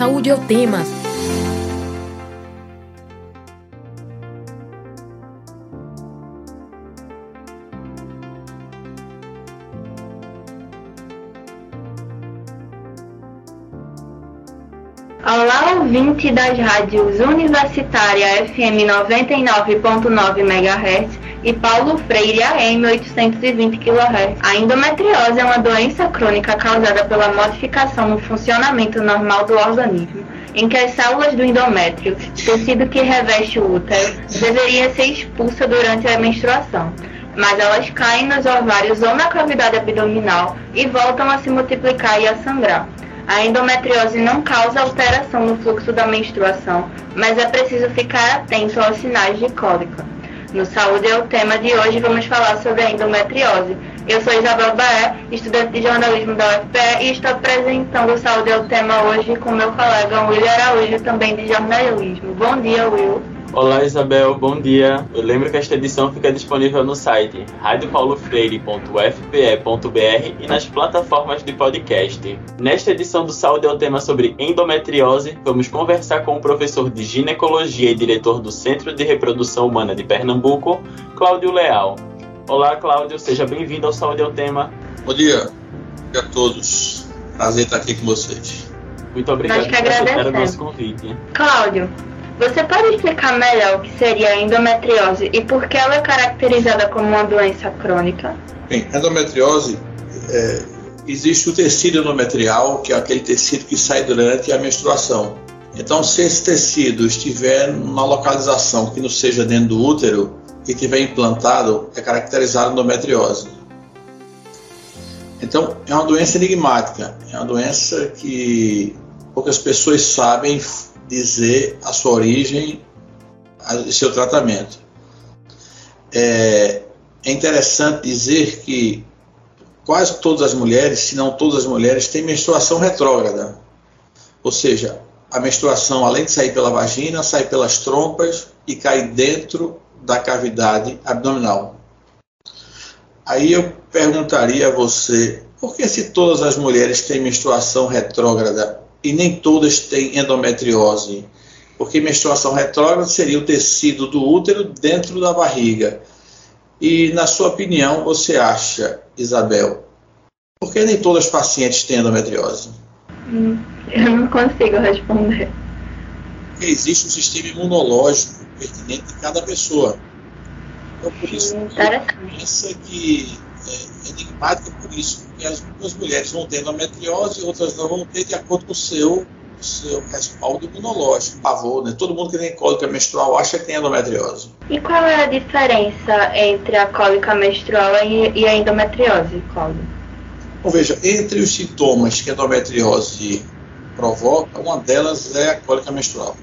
Saúde é o tema. Olá, ouvinte das rádios Universitária FM 99.9 MHz e Paulo Freire AM 820 kHz. A endometriose é uma doença crônica causada pela modificação no funcionamento normal do organismo, em que as células do endométrio, tecido que reveste o útero, deveria ser expulsa durante a menstruação mas elas caem nos ovários ou na cavidade abdominal e voltam a se multiplicar e a sangrar. A endometriose não causa alteração no fluxo da menstruação, mas é preciso ficar atento aos sinais de cólica. No Saúde é o tema de hoje, vamos falar sobre a endometriose. Eu sou Isabel Baé, estudante de jornalismo da UFPE e estou apresentando o Saúde é o tema hoje com meu colega Will Araújo, também de jornalismo. Bom dia, Will. Olá Isabel, bom dia. Eu lembro que esta edição fica disponível no site radiopaulofreire.fpe.br e nas plataformas de podcast. Nesta edição do Saúde é o tema sobre endometriose, vamos conversar com o professor de ginecologia e diretor do Centro de Reprodução Humana de Pernambuco, Cláudio Leal. Olá Cláudio, seja bem-vindo ao Saúde é o tema. Bom dia. Bom dia a todos. Prazer estar aqui com vocês. Muito obrigado por aceitar o nosso convite. Cláudio, você pode explicar melhor o que seria a endometriose e por que ela é caracterizada como uma doença crônica? Bem, endometriose é, existe o tecido endometrial, que é aquele tecido que sai durante a menstruação. Então, se esse tecido estiver numa localização que não seja dentro do útero e estiver implantado, é caracterizada endometriose. Então, é uma doença enigmática, é uma doença que poucas pessoas sabem dizer a sua origem e seu tratamento. É, é interessante dizer que quase todas as mulheres, se não todas as mulheres, têm menstruação retrógrada. Ou seja, a menstruação, além de sair pela vagina, sai pelas trompas e cai dentro da cavidade abdominal. Aí eu perguntaria a você, por que se todas as mulheres têm menstruação retrógrada, e nem todas têm endometriose, porque menstruação retrógrada seria o tecido do útero dentro da barriga. E, na sua opinião, você acha, Isabel, por que nem todas as pacientes têm endometriose? Hum, eu não consigo responder. Porque existe um sistema imunológico pertinente de cada pessoa. Então, por isso, pensa que é enigmática por isso, porque as duas mulheres vão ter endometriose e outras não vão ter de acordo com o seu, seu respaldo imunológico. Pavor, né? Todo mundo que tem cólica menstrual acha que tem endometriose. E qual é a diferença entre a cólica menstrual e, e a endometriose, Cláudio? Bom, veja, entre os sintomas que a endometriose provoca, uma delas é a cólica menstrual.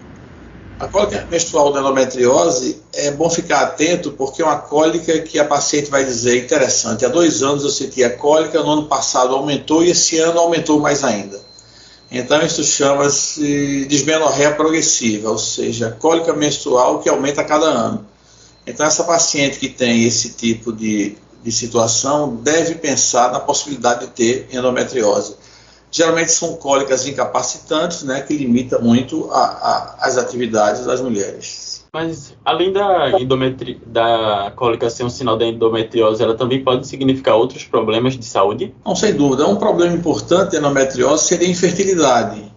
A cólica menstrual da endometriose é bom ficar atento porque é uma cólica que a paciente vai dizer interessante. Há dois anos eu senti a cólica, no ano passado aumentou e esse ano aumentou mais ainda. Então isso chama-se dismenorreia progressiva, ou seja, cólica menstrual que aumenta a cada ano. Então essa paciente que tem esse tipo de, de situação deve pensar na possibilidade de ter endometriose geralmente são cólicas incapacitantes, né, que limita muito a, a, as atividades das mulheres. Mas além da, endometri... da cólica ser um sinal da endometriose, ela também pode significar outros problemas de saúde? Não, sem dúvida. Um problema importante da endometriose seria a infertilidade.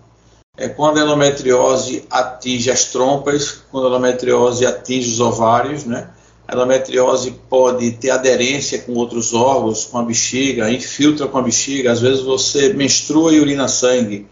É quando a endometriose atinge as trompas, quando a endometriose atinge os ovários, né? A endometriose pode ter aderência com outros órgãos, com a bexiga, infiltra com a bexiga. Às vezes você menstrua e urina sangue.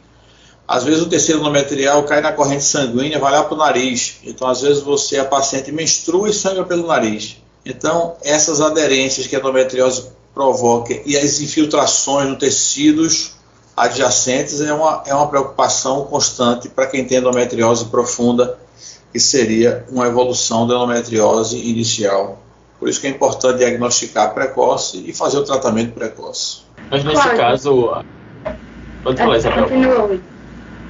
Às vezes o tecido endometrial cai na corrente sanguínea, vai lá para o nariz. Então, às vezes você, a paciente, menstrua e sangra pelo nariz. Então, essas aderências que a endometriose provoca e as infiltrações no tecidos adjacentes é uma, é uma preocupação constante para quem tem endometriose profunda que seria uma evolução da endometriose inicial. Por isso que é importante diagnosticar precoce e fazer o tratamento precoce. Mas nesse claro. caso. Pode falar, Isabel.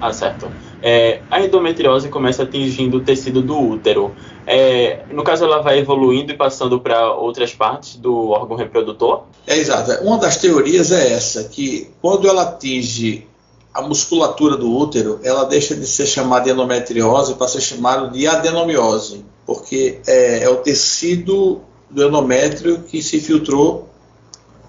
Ah, certo. É, a endometriose começa atingindo o tecido do útero. É, no caso, ela vai evoluindo e passando para outras partes do órgão reprodutor? É exato. Uma das teorias é essa, que quando ela atinge a musculatura do útero ela deixa de ser chamada de endometriose para ser chamada de adenomiose, porque é, é o tecido do endométrio que se filtrou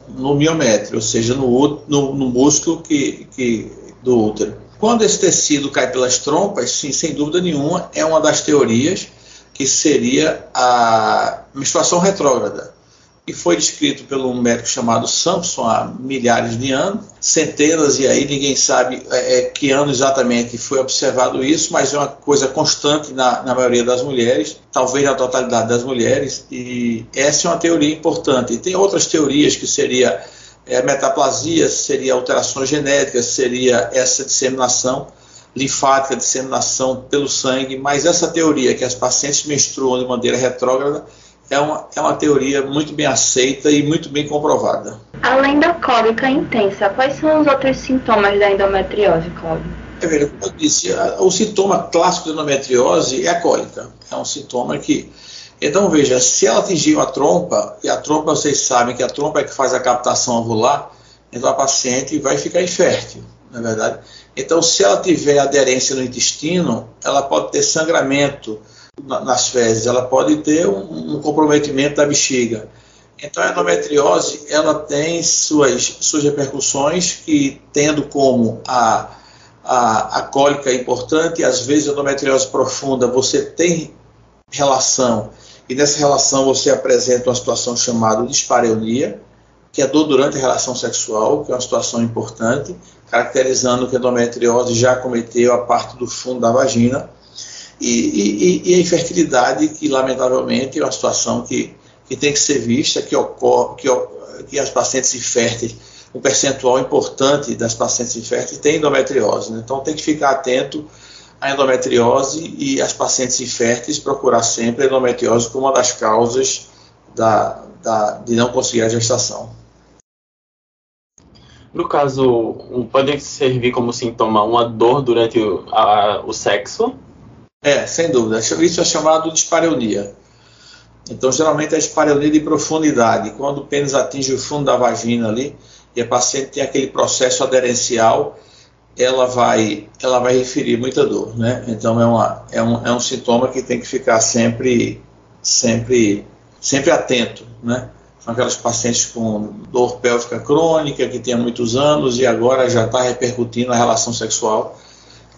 no miométrio, ou seja, no, no, no músculo que, que, do útero. Quando esse tecido cai pelas trompas, sim, sem dúvida nenhuma, é uma das teorias que seria a menstruação retrógrada que foi descrito pelo médico chamado Sampson há milhares de anos, centenas, e aí ninguém sabe é, é, que ano exatamente foi observado isso, mas é uma coisa constante na, na maioria das mulheres, talvez na totalidade das mulheres, e essa é uma teoria importante. E tem outras teorias que seria é, metaplasia, seria alterações genéticas, seria essa disseminação linfática, disseminação pelo sangue, mas essa teoria que as pacientes menstruam de maneira retrógrada é uma, é uma teoria muito bem aceita e muito bem comprovada. Além da cólica intensa, quais são os outros sintomas da endometriose, Cláudio? É verdade, como eu disse, o sintoma clássico da endometriose é a cólica. É um sintoma que. Então, veja, se ela atingir a trompa, e a trompa, vocês sabem que a trompa é que faz a captação ovular, então a paciente vai ficar infértil, na é verdade. Então, se ela tiver aderência no intestino, ela pode ter sangramento, nas fezes, ela pode ter um, um, comprometimento da bexiga. Então, a endometriose ela tem suas, suas repercussões, que tendo como a, a, a cólica importante, às vezes a endometriose profunda, você tem relação, e nessa relação você apresenta uma situação chamada dispareunia, que é dor durante a relação sexual, que é uma situação importante, caracterizando que a endometriose já cometeu a parte do fundo da vagina, e, e, e, a infertilidade, que lamentavelmente é uma situação que, que tem que ser vista, que ocorre, que, que as pacientes inférteis, um percentual importante das pacientes inférteis tem endometriose. Né? Então tem que ficar atento à endometriose e as pacientes inférteis procurar sempre a endometriose como uma das causas da, da, de não conseguir a gestação. No caso, pode servir como sintoma uma dor durante o, a, o sexo, é, sem dúvida. Isso é chamado de dispareunia. Então, geralmente, é a dispareunia de profundidade. Quando o pênis atinge o fundo da vagina ali e a paciente tem aquele processo aderencial, ela vai, ela vai referir muita dor, né? Então, é, uma, é, um, é um sintoma que tem que ficar sempre, sempre, sempre atento, né? São aquelas pacientes com dor pélvica crônica, que tem há muitos anos e agora já está repercutindo na relação sexual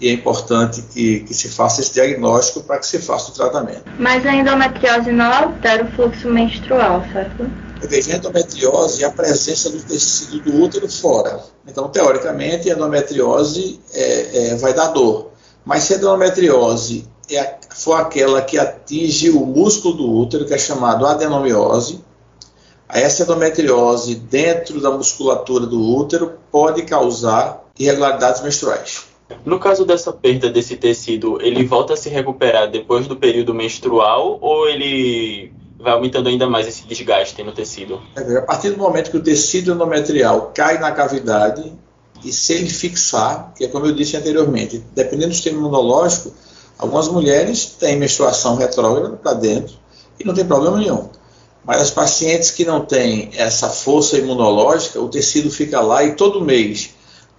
e é importante que, que se faça esse diagnóstico para que se faça o tratamento. Mas a endometriose não altera o fluxo menstrual, certo? Veja, a endometriose é a presença do tecido do útero fora. Então, teoricamente, a endometriose é, é, vai dar dor. Mas se a endometriose é, for aquela que atinge o músculo do útero, que é chamado adenomiose, essa endometriose dentro da musculatura do útero pode causar irregularidades menstruais. No caso dessa perda desse tecido, ele volta a se recuperar depois do período menstrual ou ele vai aumentando ainda mais esse desgaste no tecido? É, a partir do momento que o tecido endometrial cai na cavidade e se ele fixar, que é como eu disse anteriormente, dependendo do sistema imunológico, algumas mulheres têm menstruação retrógrada para dentro e não tem problema nenhum. Mas as pacientes que não têm essa força imunológica, o tecido fica lá e todo mês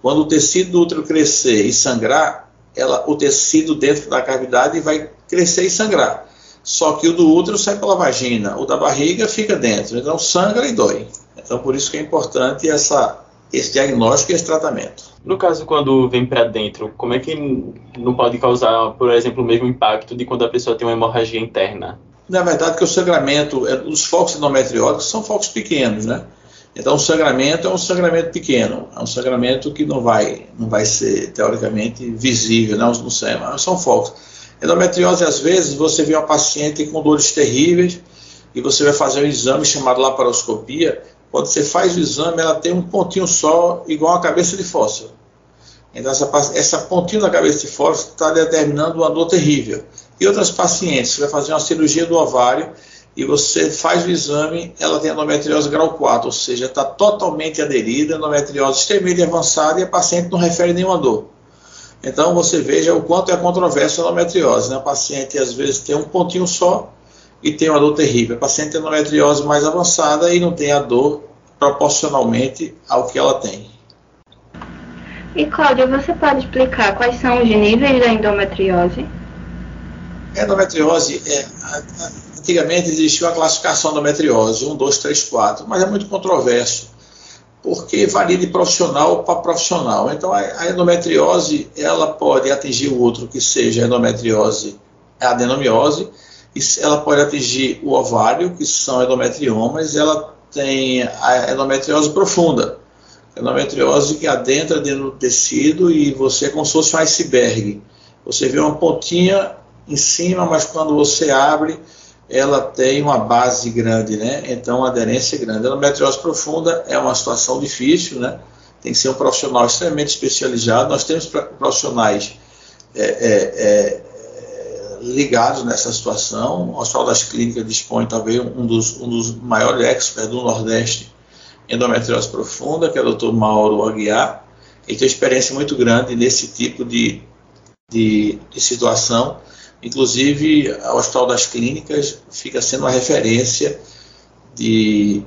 quando o tecido do útero crescer e sangrar, ela, o tecido dentro da cavidade vai crescer e sangrar. Só que o do útero sai pela vagina, o da barriga fica dentro, então sangra e dói. Então por isso que é importante essa, esse diagnóstico e esse tratamento. No caso, quando vem para dentro, como é que não pode causar, por exemplo, o mesmo impacto de quando a pessoa tem uma hemorragia interna? Na verdade, que o sangramento, é, os focos endometrióticos são focos pequenos, né? Então, o sangramento é um sangramento pequeno, é um sangramento que não vai, não vai ser teoricamente visível, não, não sei, mas são focos. Endometriose, às vezes, você vê uma paciente com dores terríveis e você vai fazer um exame chamado laparoscopia. Quando você faz o exame, ela tem um pontinho só, igual a cabeça de fósforo. Então, essa, essa pontinho da cabeça de fósforo está determinando uma dor terrível. E outras pacientes, você vai fazer uma cirurgia do ovário e você faz o exame, ela tem endometriose grau 4, ou seja, está totalmente aderida, endometriose extremamente avançada e a paciente não refere nenhuma dor. Então você veja o quanto é controverso a endometriose. Né? A paciente às vezes tem um pontinho só e tem uma dor terrível. A paciente tem endometriose mais avançada e não tem a dor proporcionalmente ao que ela tem. E Cláudia, você pode explicar quais são os níveis da endometriose? A endometriose, é, antigamente existia uma classificação da endometriose, 1, 2, 3, 4, mas é muito controverso, porque varia de profissional para profissional. Então a endometriose, ela pode atingir o outro que seja endometriose adenomiose, ela pode atingir o ovário, que são endometriomas, ela tem a endometriose profunda, endometriose que adentra dentro do tecido e você é como se fosse um iceberg. Você vê uma pontinha em cima, mas quando você abre, ela tem uma base grande, né? Então a aderência é grande. A endometriose profunda é uma situação difícil, né? Tem que ser um profissional extremamente especializado. Nós temos profissionais é, é, é, ligados nessa situação. O Hospital das Clínicas dispõe talvez um dos, um dos maiores experts do Nordeste em endometriose profunda, que é o Dr. Mauro Aguiar. Ele tem experiência muito grande nesse tipo de, de, de situação. Inclusive, o Hospital das Clínicas fica sendo uma referência de,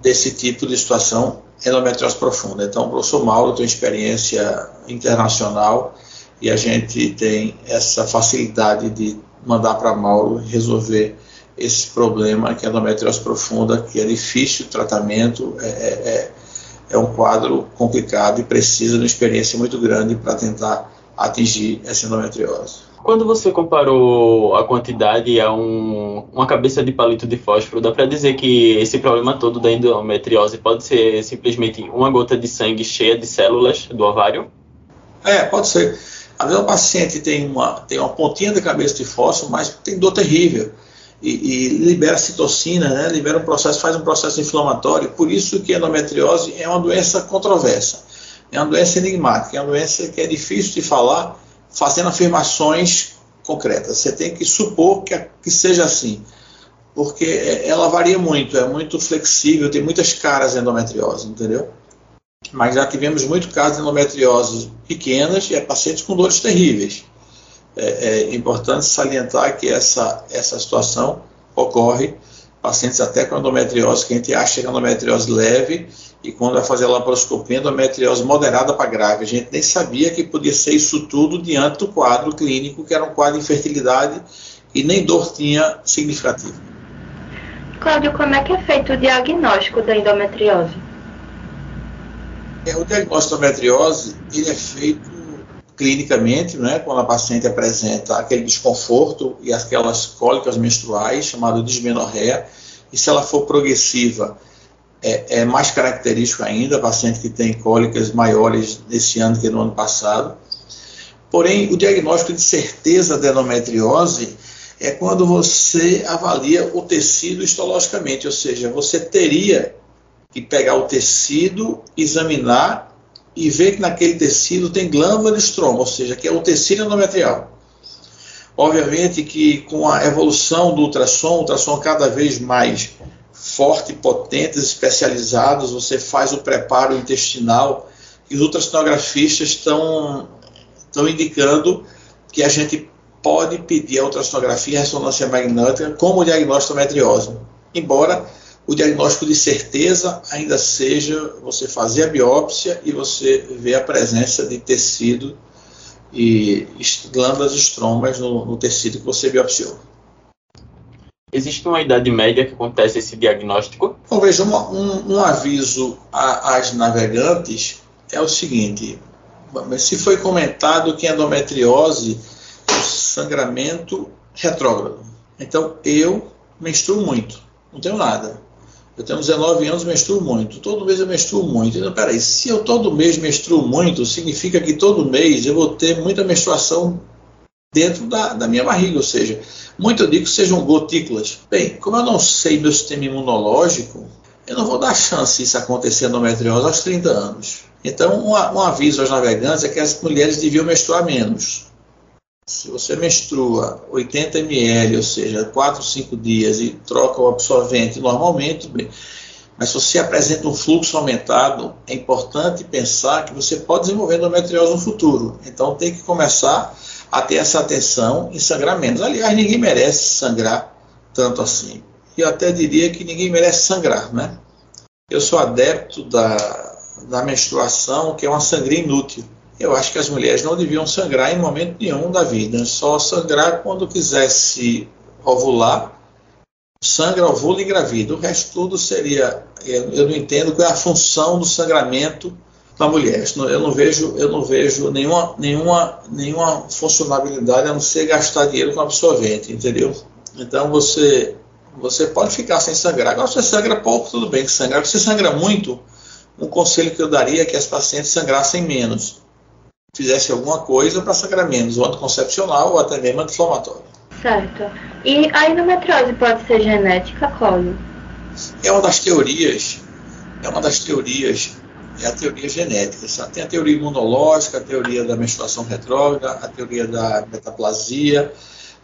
desse tipo de situação endometriose profunda. Então, o professor Mauro tem experiência internacional e a gente tem essa facilidade de mandar para Mauro resolver esse problema que é a endometriose profunda, que é difícil o tratamento, é, é, é, é um quadro complicado e precisa de uma experiência muito grande para tentar atingir essa endometriose. Quando você comparou a quantidade a um, uma cabeça de palito de fósforo, dá para dizer que esse problema todo da endometriose pode ser simplesmente uma gota de sangue cheia de células do ovário? É, pode ser. Às vezes o paciente tem uma, tem uma pontinha de cabeça de fósforo, mas tem dor terrível. E, e, libera citocina, né? libera um processo, faz um processo inflamatório. Por isso que a endometriose é uma doença controversa, é uma doença enigmática, é uma doença que é difícil de falar fazendo afirmações concretas. Você tem que supor que, que seja assim, porque ela varia muito, é muito flexível, tem muitas caras endometriose, entendeu? mas já tivemos muitos casos de endometriose pequenas e é pacientes com dores terríveis. É, é, importante salientar que essa, essa situação ocorre pacientes até com endometriose, que a gente acha que é endometriose leve, e quando vai fazer a laparoscopia, endometriose moderada para grave. A gente nem sabia que podia ser isso tudo diante do quadro clínico, que era um quadro de infertilidade e nem dor tinha significativa. Cláudio, como é que é feito o diagnóstico da endometriose? É, o diagnóstico da endometriose ele é feito clinicamente, né, quando a paciente apresenta aquele desconforto e aquelas cólicas menstruais, chamado dismenorreia, e se ela for progressiva, é, é, mais característico ainda, paciente que tem cólicas maiores nesse ano que no ano passado. Porém, o diagnóstico de certeza da endometriose é quando você avalia o tecido histologicamente, ou seja, você teria que pegar o tecido, examinar e ver que naquele tecido tem glândula de estroma, ou seja, que é o tecido endometrial. Obviamente que com a evolução do ultrassom, o ultrassom cada vez mais forte, potentes, especializados, você faz o preparo intestinal e os ultrassonografistas estão, indicando que a gente pode pedir a ultrassonografia e ressonância magnética como diagnóstico de endometriose. Embora o diagnóstico de certeza ainda seja você fazer a biópsia e você ver a presença de tecido e glândulas estromas no, no tecido que você biopsiou. Existe uma idade média que acontece esse diagnóstico? Bom, veja, um, um, um aviso às navegantes é o seguinte: se foi comentado que endometriose é sangramento retrógrado. Então, eu menstruo muito, não tenho nada. Eu tenho 19 anos, menstruo muito. Todo mês eu menstruo muito. Então, peraí, se eu todo mês menstruo muito, significa que todo mês eu vou ter muita menstruação dentro da, da minha barriga, ou seja, muito eu digo que sejam gotículas. Bem, como eu não sei meu sistema imunológico, eu não vou dar chance isso acontecer endometriose aos 30 anos. Então, um, um aviso aos navegantes é que as mulheres deviam menstruar menos. Se você menstrua 80 ml, ou seja, 4, 5 dias e troca o absorvente normalmente, bem, mas se você apresenta um fluxo aumentado, é importante pensar que você pode desenvolver endometriose no futuro. Então tem que começar a ter essa atenção em sangrar menos. Aliás, ninguém merece sangrar tanto assim. E eu até diria que ninguém merece sangrar, né? Eu sou adepto da, da menstruação, que é uma sangria inútil. Eu acho que as mulheres não deviam sangrar em momento nenhum da vida, só sangrar quando quisesse ovular, sangra, ovula e engravida. O resto tudo seria, eu não entendo qual é a função do sangramento da mulher. Eu não vejo, eu não vejo nenhuma, nenhuma, nenhuma funcionalidade a não ser gastar dinheiro com absorvente, entendeu? Então você, você pode ficar sem sangrar. Agora você sangra pouco, tudo bem que sangrar. Se sangra muito, um conselho que eu daria é que as pacientes sangrassem menos. Fizesse alguma coisa para sangrar menos, ou anticoncepcional ou até mesmo anti-inflamatório. Certo. E a endometriose pode ser genética, Cláudio? É uma das teorias, é uma das teorias, é a teoria genética. Tem a teoria imunológica, a teoria da menstruação retrógrada, a teoria da metaplasia,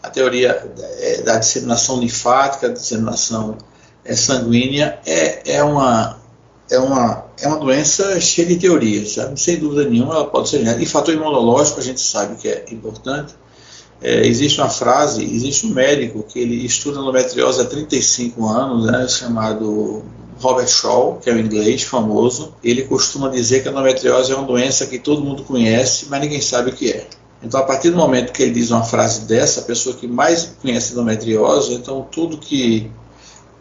a teoria é, da disseminação linfática, disseminação é, sanguínea. É, é uma é uma, é uma doença cheia de teorias, sem dúvida nenhuma, ela pode ser genética. E fator imunológico, a gente sabe que é importante. É, existe uma frase, existe um médico que ele estuda endometriose há 35 anos, né, chamado Robert Shaw, que é um inglês famoso. Ele costuma dizer que a endometriose é uma doença que todo mundo conhece, mas ninguém sabe o que é. Então, a partir do momento que ele diz uma frase dessa, a pessoa que mais conhece endometriose, então tudo que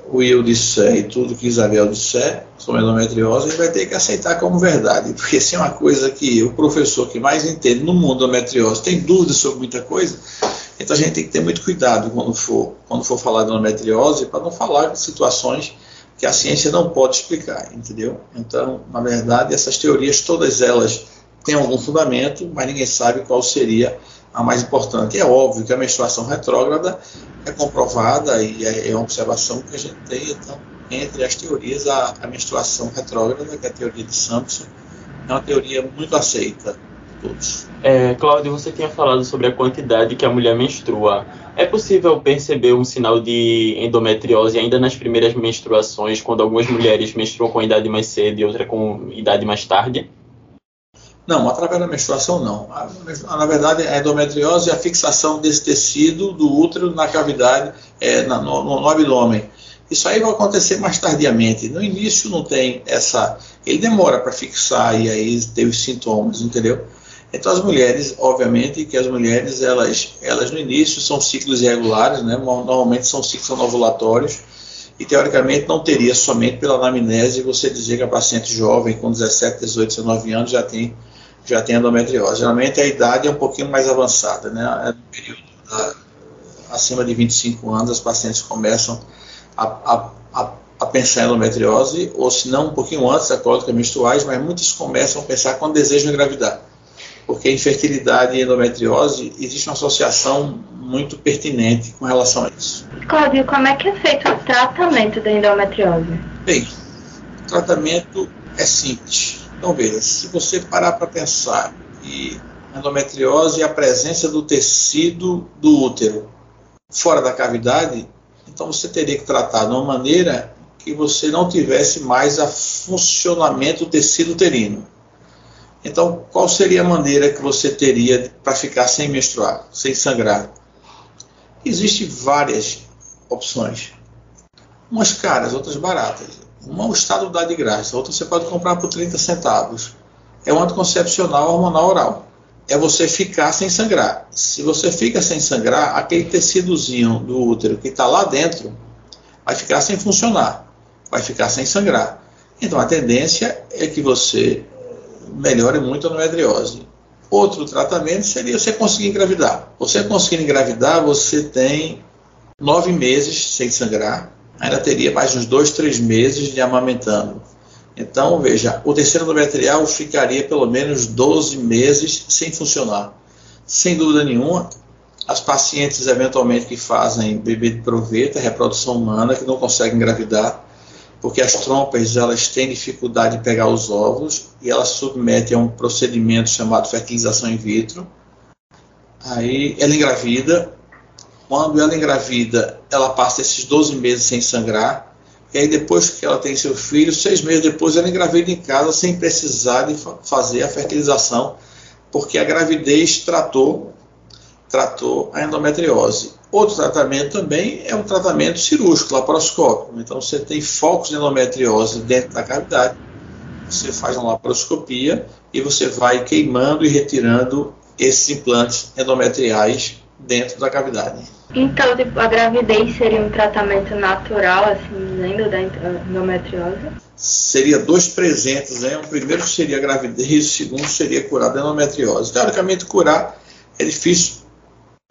o Will disser e tudo que Isabel disser sobre endometriose, ele vai ter que aceitar como verdade, porque se é uma coisa que o professor que mais entende no mundo da endometriose tem dúvidas sobre muita coisa, então a gente tem que ter muito cuidado quando for, quando for falar de endometriose, para não falar de situações que a ciência não pode explicar, entendeu? Então, na verdade, essas teorias, todas elas têm algum fundamento, mas ninguém sabe qual seria a mais importante. É óbvio que a menstruação retrógrada é comprovada e é, é uma observação que a gente tem, então, entre as teorias, a, a menstruação retrógrada, que é a teoria de Sampson, é uma teoria muito aceita por todos. É, Cláudio, você tinha falado sobre a quantidade que a mulher menstrua. É possível perceber um sinal de endometriose ainda nas primeiras menstruações, quando algumas mulheres menstruam com idade mais cedo e outra com idade mais tarde? Não, através da menstruação não. Na verdade, a endometriose é a fixação desse tecido do útero na cavidade, é, no, no, no abdômen. Isso aí vai acontecer mais tardiamente. No início não tem essa. Ele demora para fixar e aí os sintomas, entendeu? Então as mulheres, obviamente, que as mulheres elas, elas no início são ciclos irregulares, né? Normalmente são ciclos ovulatórios e teoricamente não teria somente pela anamnese você dizer que a paciente jovem com 17, 18, 19 anos já tem já tem endometriose. Geralmente a idade é um pouquinho mais avançada, né? É no período da, acima de 25 anos as pacientes começam a, a, a, a pensar em endometriose, ou se não um pouquinho antes da cólica menstruais, mas muitas começam a pensar quando desejam engravidar. Porque infertilidade e endometriose existe uma associação muito pertinente com relação a isso. Cláudio, como é que é feito o tratamento da endometriose? Bem, o tratamento é simples então veja, se você parar para pensar que a endometriose é a presença do tecido do útero fora da cavidade, então você teria que tratar de uma maneira que você não tivesse mais a funcionamento do tecido uterino. Então, qual seria a maneira que você teria para ficar sem menstruar, sem sangrar? Existem várias opções. Umas caras, outras baratas. Uma o Estado dá de graça, outra você pode comprar por 30 centavos. É um anticoncepcional hormonal oral. É você ficar sem sangrar. Se você fica sem sangrar, aquele tecidozinho do útero que está lá dentro vai ficar sem funcionar, vai ficar sem sangrar. Então a tendência é que você melhore muito a endometriose. Outro tratamento seria você conseguir engravidar. Você conseguindo engravidar, você tem nove meses sem sangrar, ainda teria mais uns dois, três meses de amamentando. Então, veja, o terceiro endometrial ficaria pelo menos 12 meses sem funcionar. Sem dúvida nenhuma, as pacientes eventualmente que fazem bebê de proveta, reprodução humana, que não conseguem engravidar, porque as trompas elas têm dificuldade de pegar os óvulos e elas submetem a um procedimento chamado fertilização in vitro. Aí ela engravida, quando ela engravida, ela passa esses 12 meses sem sangrar. E aí, depois que ela tem seu filho, seis meses depois, ela engravida em casa sem precisar de fazer a fertilização, porque a gravidez tratou, tratou a endometriose. Outro tratamento também é um tratamento cirúrgico, laparoscópico. Então, você tem focos de endometriose dentro da cavidade. você faz uma laparoscopia e você vai queimando e retirando esses implantes endometriais dentro da cavidade. Então, tipo, a gravidez seria um tratamento natural, assim, dizendo, da endometriose? Seria dois presentes, né? Um primeiro seria a gravidez, o segundo seria curar a endometriose. Teoricamente, curar é difícil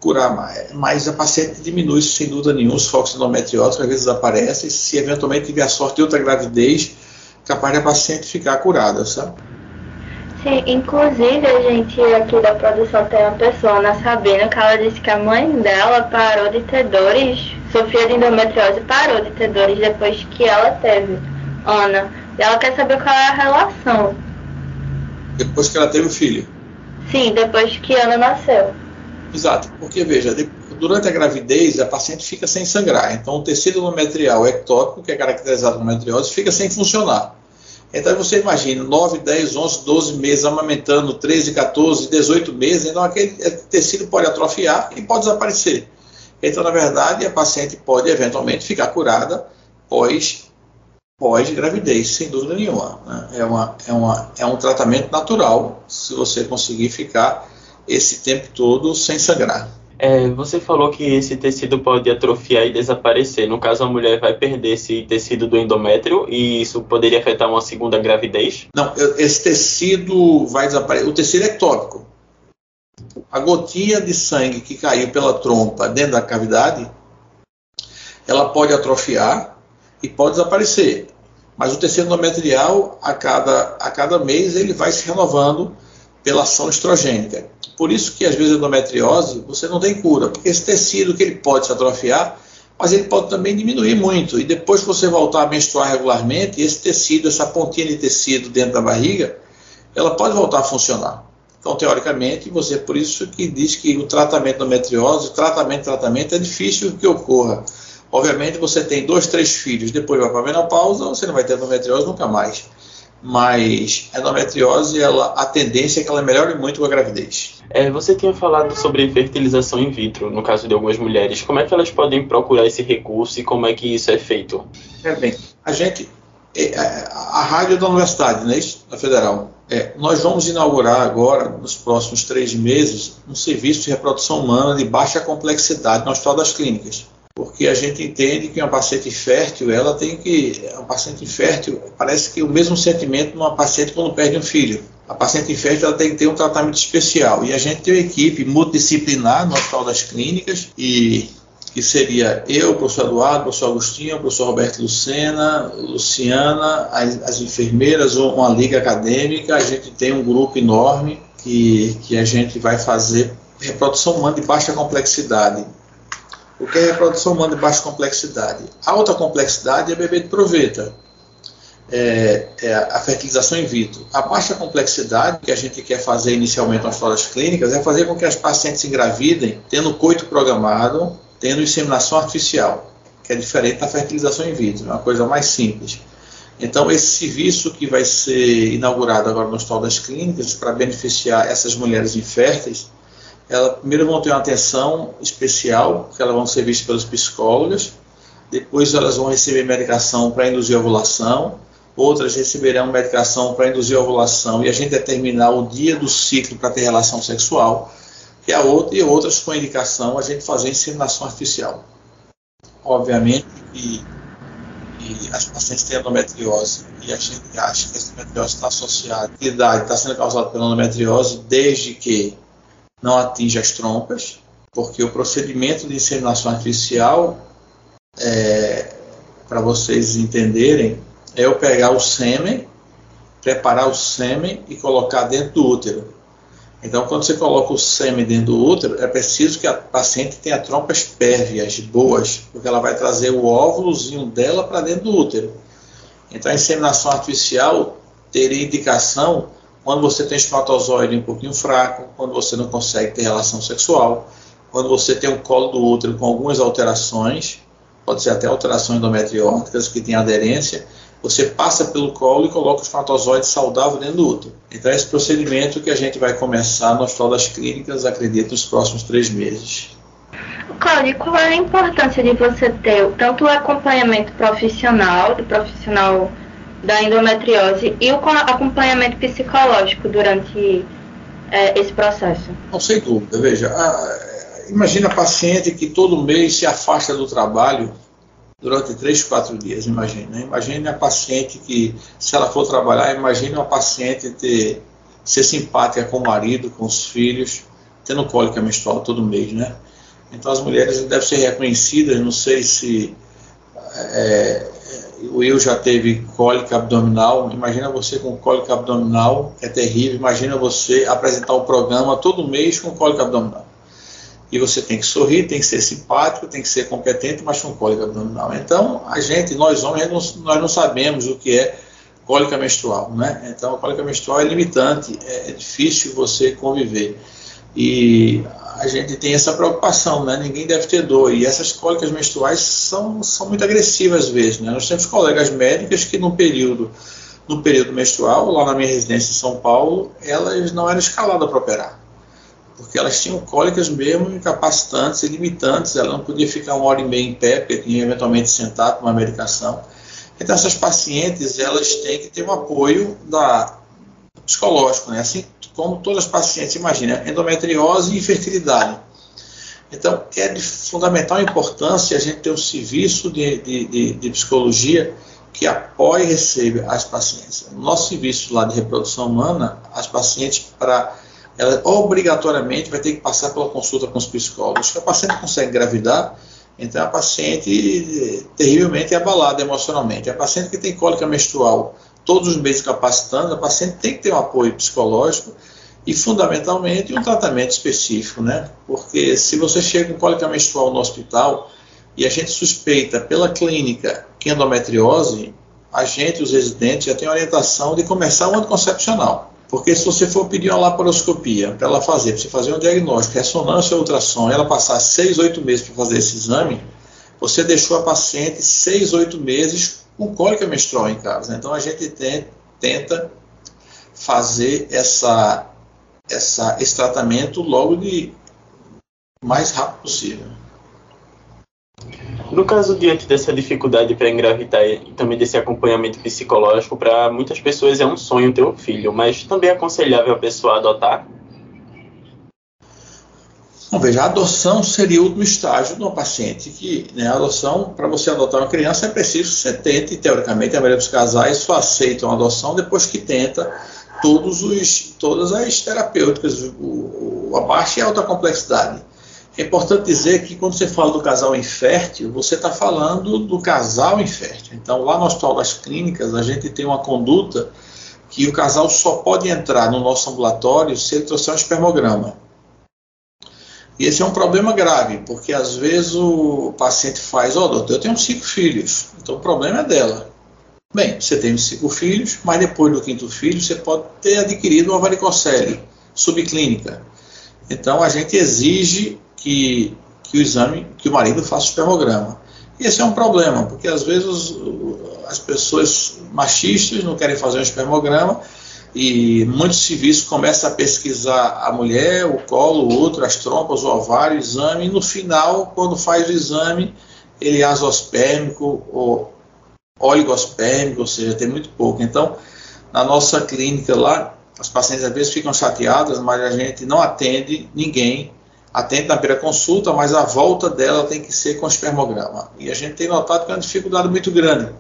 curar mais, mas a paciente diminui sem dúvida nenhuma os focos endometrióticos, às vezes aparecem, se eventualmente tiver a sorte de outra gravidez, capaz de a paciente ficar curada, sabe? Sim, inclusive a gente aqui da produção tem uma pessoa, Ana Sabina, que ela disse que a mãe dela parou de ter dores, sofria de endometriose parou de ter dores depois que ela teve, Ana. E ela quer saber qual é a relação. Depois que ela teve o filho? Sim, depois que Ana nasceu. Exato, porque veja, durante a gravidez a paciente fica sem sangrar, então o tecido endometrial ectópico, que é caracterizado por endometriose, fica sem funcionar. Então você imagina, 9, 10, 11, 12 meses amamentando, 13, 14, 18 meses, então aquele tecido pode atrofiar e pode desaparecer. Então, na verdade, a paciente pode eventualmente ficar curada pós, pós gravidez, sem dúvida nenhuma. Né? É, uma, é, uma, é um tratamento natural se você conseguir ficar esse tempo todo sem sangrar. É, você falou que esse tecido pode atrofiar e desaparecer. No caso, a mulher vai perder esse tecido do endométrio e isso poderia afetar uma segunda gravidez? Não, esse tecido vai desaparecer. O tecido é ectópico. A gotinha de sangue que caiu pela trompa dentro da cavidade, ela pode atrofiar e pode desaparecer. Mas o tecido endometrial, a cada, a cada mês, ele vai se renovando pela ação estrogênica. Por isso que às vezes a endometriose você não tem cura, porque esse tecido que ele pode se atrofiar, mas ele pode também diminuir muito. E depois que você voltar a menstruar regularmente, esse tecido, essa pontinha de tecido dentro da barriga, ela pode voltar a funcionar. Então, teoricamente, você por isso que diz que o tratamento da endometriose, tratamento, tratamento é difícil que ocorra. Obviamente, você tem dois, três filhos, depois vai para a menopausa, você não vai ter endometriose nunca mais mas a endometriose, ela, a tendência é que ela melhore muito com a gravidez. É, você tinha falado sobre fertilização in vitro, no caso de algumas mulheres. Como é que elas podem procurar esse recurso e como é que isso é feito? É bem, a gente, é, a rádio da universidade, né, da federal, é, nós vamos inaugurar agora, nos próximos três meses, um serviço de reprodução humana de baixa complexidade no Hospital das Clínicas porque a gente entende que uma paciente fértil, ela tem que, uma paciente fértil, parece que o mesmo sentimento numa paciente quando perde um filho. A paciente fértil ela tem que ter um tratamento especial. E a gente tem uma equipe multidisciplinar no Hospital das Clínicas e que seria eu, o professor Eduardo, o professor Agostinho, o professor Roberto Lucena, Luciana, as, as enfermeiras, uma liga acadêmica, a gente tem um grupo enorme que, que a gente vai fazer reprodução humana de baixa complexidade o que é reprodução humana de baixa complexidade? Alta complexidade é bebê de proveta, é, é, a fertilização in vitro. A baixa complexidade que a gente quer fazer inicialmente nas histórias clínicas é fazer com que as pacientes engravidem tendo coito programado, tendo inseminação artificial, que é diferente da fertilização in vitro, é uma coisa mais simples. Então, esse serviço que vai ser inaugurado agora no Hospital das Clínicas para beneficiar essas mulheres inférteis, elas primeiro vão ter uma atenção especial, porque elas vão ser vistas pelos psicólogos, depois elas vão receber medicação para induzir ovulação, outras receberão medicação para induzir ovulação. E a gente determinar o dia do ciclo para ter relação sexual, e, a outra, e outras com indicação a gente fazer inseminação artificial. Obviamente que, que as pacientes têm endometriose e a gente acha que a endometriose está associada, a idade está sendo causada pela endometriose desde que não atinge as trompas, porque o procedimento de inseminação artificial, é, para vocês entenderem, é eu pegar o sêmen, preparar o sêmen e colocar dentro do útero. Então, quando você coloca o sêmen dentro do útero, é preciso que a paciente tenha trompas pérvias boas, porque ela vai trazer o óvulozinho dela para dentro do útero. Então, a inseminação artificial teria indicação quando você tem espermatozoide um pouquinho fraco, quando você não consegue ter relação sexual, quando você tem um colo do útero com algumas alterações, pode ser até alterações endometrióticas que tem aderência, você passa pelo colo e coloca o espermatozoide saudável dentro do útero. Então, é esse procedimento que a gente vai começar no Hospital das Clínicas, acredito, nos próximos três meses. Cláudio, qual é a importância de você ter tanto o acompanhamento profissional, do profissional da endometriose e o acompanhamento psicológico durante é, esse processo? Não, sem dúvida. Veja, a, imagina a paciente que todo mês se afasta do trabalho durante três, quatro dias, imagina. Imagine a paciente que, se ela for trabalhar, imagine uma paciente ter, ser simpática com o marido, com os filhos, tendo cólica menstrual todo mês, né? Então as mulheres devem ser reconhecidas, não sei se é, o Will já teve cólica abdominal, imagina você com cólica abdominal, é terrível, imagina você apresentar o programa todo mês com cólica abdominal. E você tem que sorrir, tem que ser simpático, tem que ser competente, mas com cólica abdominal. Então, a gente, nós homens, nós não sabemos o que é cólica menstrual, né? Então, a cólica menstrual é limitante, é, é difícil você conviver. E a gente tem essa preocupação, né? Ninguém deve ter dor. E essas cólicas menstruais são, são muito agressivas às vezes, né? Nós temos colegas médicas que no período no período menstrual, lá na minha residência em São Paulo, elas não eram escaladas para operar. Porque elas tinham cólicas mesmo incapacitantes e limitantes, ela não podia ficar uma hora e meia em pé, porque tinha eventualmente sentar com uma medicação. Então essas pacientes, elas têm que ter um apoio da psicológico, né? Assim como todas as pacientes, imagina, endometriose e infertilidade. Então, é de fundamental importância a gente ter um serviço de, de, de, de psicologia que apoie e receba as pacientes. No nosso serviço lá de reprodução humana, as pacientes, para ela obrigatoriamente vai ter que passar pela consulta com os psicólogos. Se a paciente consegue engravidar, então a paciente terrivelmente abalada emocionalmente. A paciente que tem cólica menstrual todos os meses capacitando, a paciente tem que ter um apoio psicológico e, fundamentalmente, um tratamento específico, né? Porque se você chega com cólica menstrual no hospital e a gente suspeita pela clínica que é endometriose, a gente, os residentes, já tem orientação de começar o anticoncepcional. Porque se você for pedir uma laparoscopia para ela fazer, para você fazer um diagnóstico, ressonância ou ultrassom, ela passar seis, oito meses para fazer esse exame, você deixou a paciente seis, oito meses com cólica menstrual em casa. Então a gente tem, tenta fazer essa, essa, esse tratamento logo de mais rápido possível. No caso, diante dessa dificuldade para engravidar e também desse acompanhamento psicológico, para muitas pessoas é um sonho ter um filho, mas também é aconselhável a pessoa adotar? Bom, veja, a adoção seria o último estágio de uma paciente que, né, a adoção, para você adotar uma criança, é preciso que você tente, teoricamente, a maioria dos casais só aceitam a adoção depois que tenta todos os, todas as terapêuticas, o, o, a baixa e a alta complexidade. É importante dizer que quando você fala do casal infértil, você está falando do casal infértil. Então, lá no Hospital das Clínicas, a gente tem uma conduta que o casal só pode entrar no nosso ambulatório se ele trouxer um espermograma. E esse é um problema grave, porque às vezes o paciente faz, ó, oh, doutor, eu tenho cinco filhos, então o problema é dela. Bem, você tem cinco filhos, mas depois do quinto filho você pode ter adquirido uma varicocele subclínica. Então a gente exige que, que o exame, que o marido faça o espermograma. E esse é um problema, porque às vezes as pessoas machistas não querem fazer um espermograma e muitos civis começam a pesquisar a mulher, o colo, o outro, as trompas, o ovário, o exame, e no final, quando faz o exame, ele é azospérmico ou oligospérmico, ou seja, tem muito pouco. Então, na nossa clínica lá, as pacientes às vezes ficam chateadas, mas a gente não atende ninguém, atende na primeira consulta, mas a volta dela tem que ser com espermograma. E a gente tem notado que é uma dificuldade muito grande.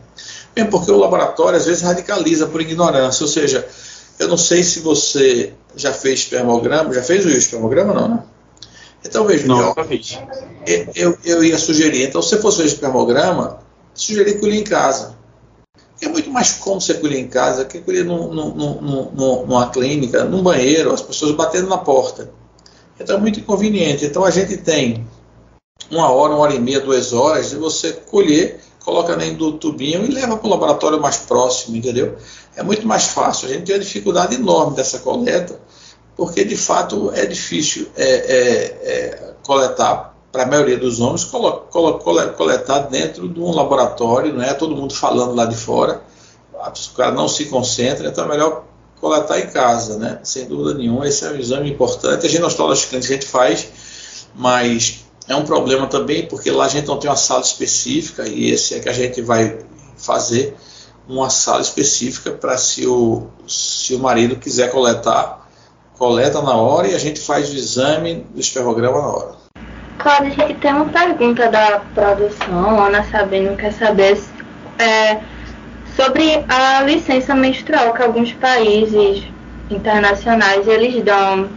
Bem, porque o laboratório às vezes radicaliza por ignorância, ou seja, eu não sei se você já fez espermograma. Já fez o espermograma, não, né? Então veja, não, nunca fiz. Eu, eu ia sugerir, então se você fosse fazer espermograma, sugerir colher em casa. É muito mais cômodo você colher em casa que colher num, num, num, numa clínica, num banheiro, as pessoas batendo na porta. Então é muito inconveniente. Então a gente tem uma hora, uma hora e meia, duas horas de você colher, coloca dentro do tubinho e leva para o laboratório mais próximo, entendeu? É muito mais fácil. A gente tem uma dificuldade enorme dessa coleta, porque de fato é difícil é, é, é, coletar, para a maioria dos homens, colo, colo, coletar dentro de um laboratório, não é todo mundo falando lá de fora, o cara não se concentra, então é melhor coletar em casa, né? sem dúvida nenhuma. Esse é um exame importante. A nas todas a gente faz, mas é um problema também, porque lá a gente não tem uma sala específica, e esse é que a gente vai fazer uma sala específica para se o, se o marido quiser coletar, coleta na hora e a gente faz o exame do espermograma na hora. Cláudia, a gente tem uma pergunta da produção, Ana Sabino quer saber é, sobre a licença menstrual que alguns países internacionais eles dão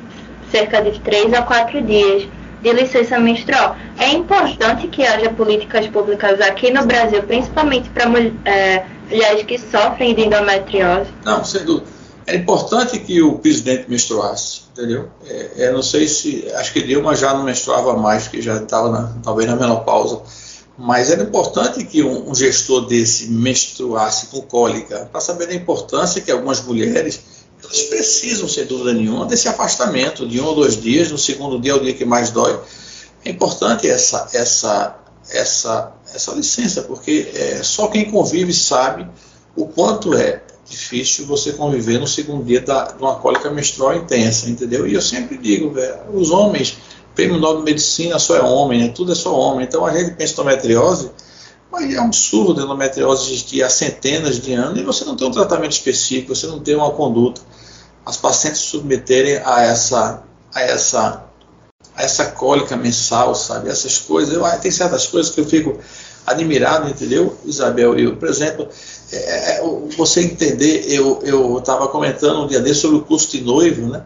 cerca de 3 a 4 dias de licença menstrual. É importante que haja políticas públicas aqui no Brasil, principalmente para é, mulheres que sofrem de endometriose? Não, sem dúvida. É importante que o presidente menstruasse, entendeu? É, não sei se. Acho que Dilma já não menstruava mais, porque já estava talvez na menopausa. Mas era importante que um, um gestor desse menstruasse com cólica, para saber da importância que algumas mulheres elas precisam, sem dúvida nenhuma, desse afastamento de um ou dois dias. No segundo dia é o dia que mais dói. É importante essa, essa, essa, essa licença, porque é, só quem convive sabe o quanto é difícil você conviver no segundo dia da, de uma cólica menstrual intensa, entendeu? E eu sempre digo, véio, os homens, prêmio Nobel de Medicina só é homem, né? tudo é só homem. Então a gente pensa em endometriose, mas é um absurdo a endometriose existir há centenas de anos e você não tem um tratamento específico, você não tem uma conduta. As pacientes se submeterem a essa, a essa, essa cólica mensal, sabe? Essas coisas. Eu, tem certas coisas que eu fico admirado, entendeu, Isabel? Eu, por exemplo, é, é você entender, eu estava comentando um dia desse sobre o curso de noivo, né?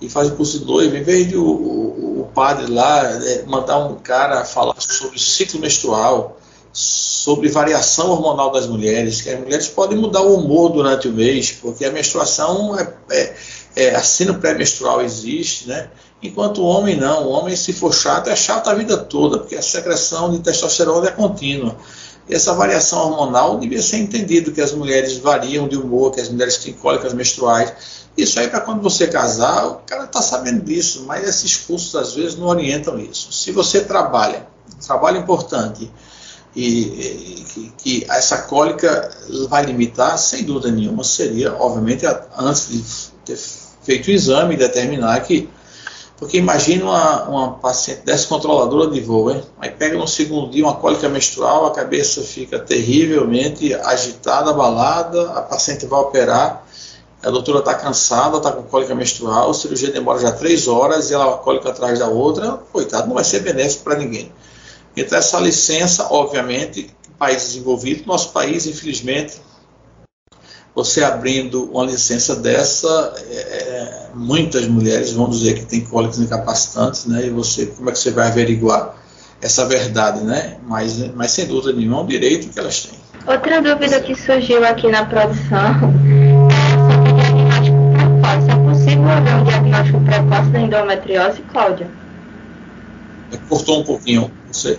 E faz o curso de noivo, em vez de o, o, o padre lá é, mandar um cara falar sobre o ciclo menstrual, sobre variação hormonal das mulheres, que as mulheres podem mudar o humor durante o mês, porque a menstruação é, é, é a sino pré-menstrual existe, né? Enquanto o homem não, o homem se for chato é chato a vida toda, porque a secreção de testosterona é contínua. E essa variação hormonal devia ser entendido que as mulheres variam de humor, que as mulheres têm cólicas menstruais. Isso aí para quando você casar, o cara está sabendo disso, mas esses cursos às vezes não orientam isso. Se você trabalha, trabalho importante, e, que, que, essa cólica vai limitar, sem dúvida nenhuma, seria, obviamente, antes de ter feito o exame e determinar que. Porque imagina uma, uma paciente descontroladora de voo, hein? aí pega no segundo dia uma cólica menstrual, a cabeça fica terrivelmente agitada, abalada, a paciente vai operar, a doutora está cansada, está com cólica menstrual, a cirurgia demora já três horas e ela cólica atrás da outra, coitado, não vai ser benéfico para ninguém. Então, essa licença, obviamente, países envolvidos, nosso país, infelizmente, você abrindo uma licença dessa, é, é, muitas mulheres vão dizer que tem cólicas incapacitantes, né? E você, como é que você vai averiguar essa verdade, né? Mas, mas sem dúvida nenhuma, é um direito que elas têm. Outra dúvida que surgiu aqui na produção é sobre diagnóstico precoce. É possível haver um diagnóstico precoce da endometriose, Cláudia? Cortou um pouquinho, você.